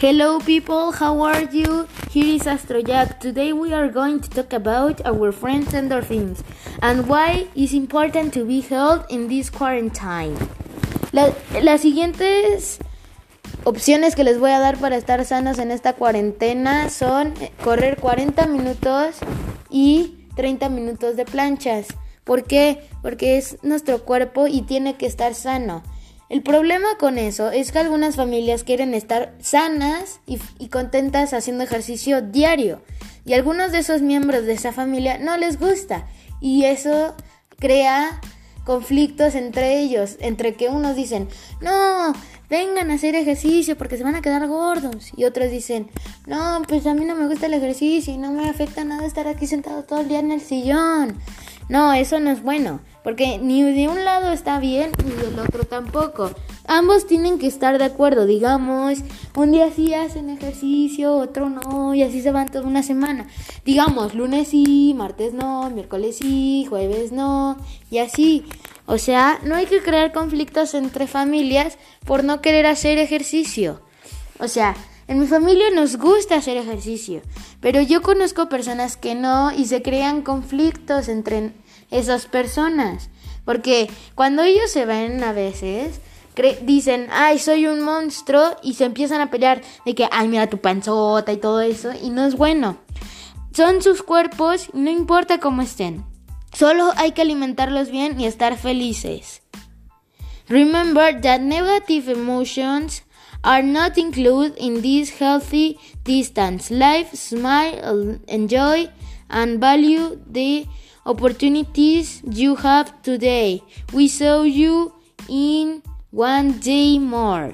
Hello people, how are you? Here is Astrojack. Today we are going to talk about our friends endorphins and why it's important to be held in this quarantine. La- las siguientes opciones que les voy a dar para estar sanos en esta cuarentena son eh, correr 40 minutos y 30 minutos de planchas. ¿Por qué? Porque es nuestro cuerpo y tiene que estar sano. El problema con eso es que algunas familias quieren estar sanas y, y, contentas haciendo ejercicio diario. Y algunos de esos miembros de esa familia no les gusta. Y eso crea conflictos entre ellos, entre que unos dicen, no, vengan a hacer ejercicio porque se van a quedar gordos y otros dicen, no, pues a mí no me gusta el ejercicio y no me afecta nada estar aquí sentado todo el día en el sillón. No, eso no es bueno, porque ni de un lado está bien ni del otro tampoco. Ambos tienen que estar de acuerdo, digamos, un día sí hacen ejercicio, otro no, y así se van toda una semana. Digamos, lunes sí, martes no, miércoles sí, jueves no, y así. O sea, no hay que crear conflictos entre familias por no querer hacer ejercicio. O sea, en mi familia nos gusta hacer ejercicio, pero yo conozco personas que no y se crean conflictos entre esas personas. Porque cuando ellos se ven a veces, dicen, ay, soy un monstruo y se empiezan a pelear de que, ay, mira tu panzota y todo eso, y no es bueno. Son sus cuerpos no importa cómo estén. Solo hay que alimentarlos bien y estar felices. Remember that negative emotions are not included in this healthy distance. Life, smile, enjoy, and value the opportunities you have today. We saw you in one day more.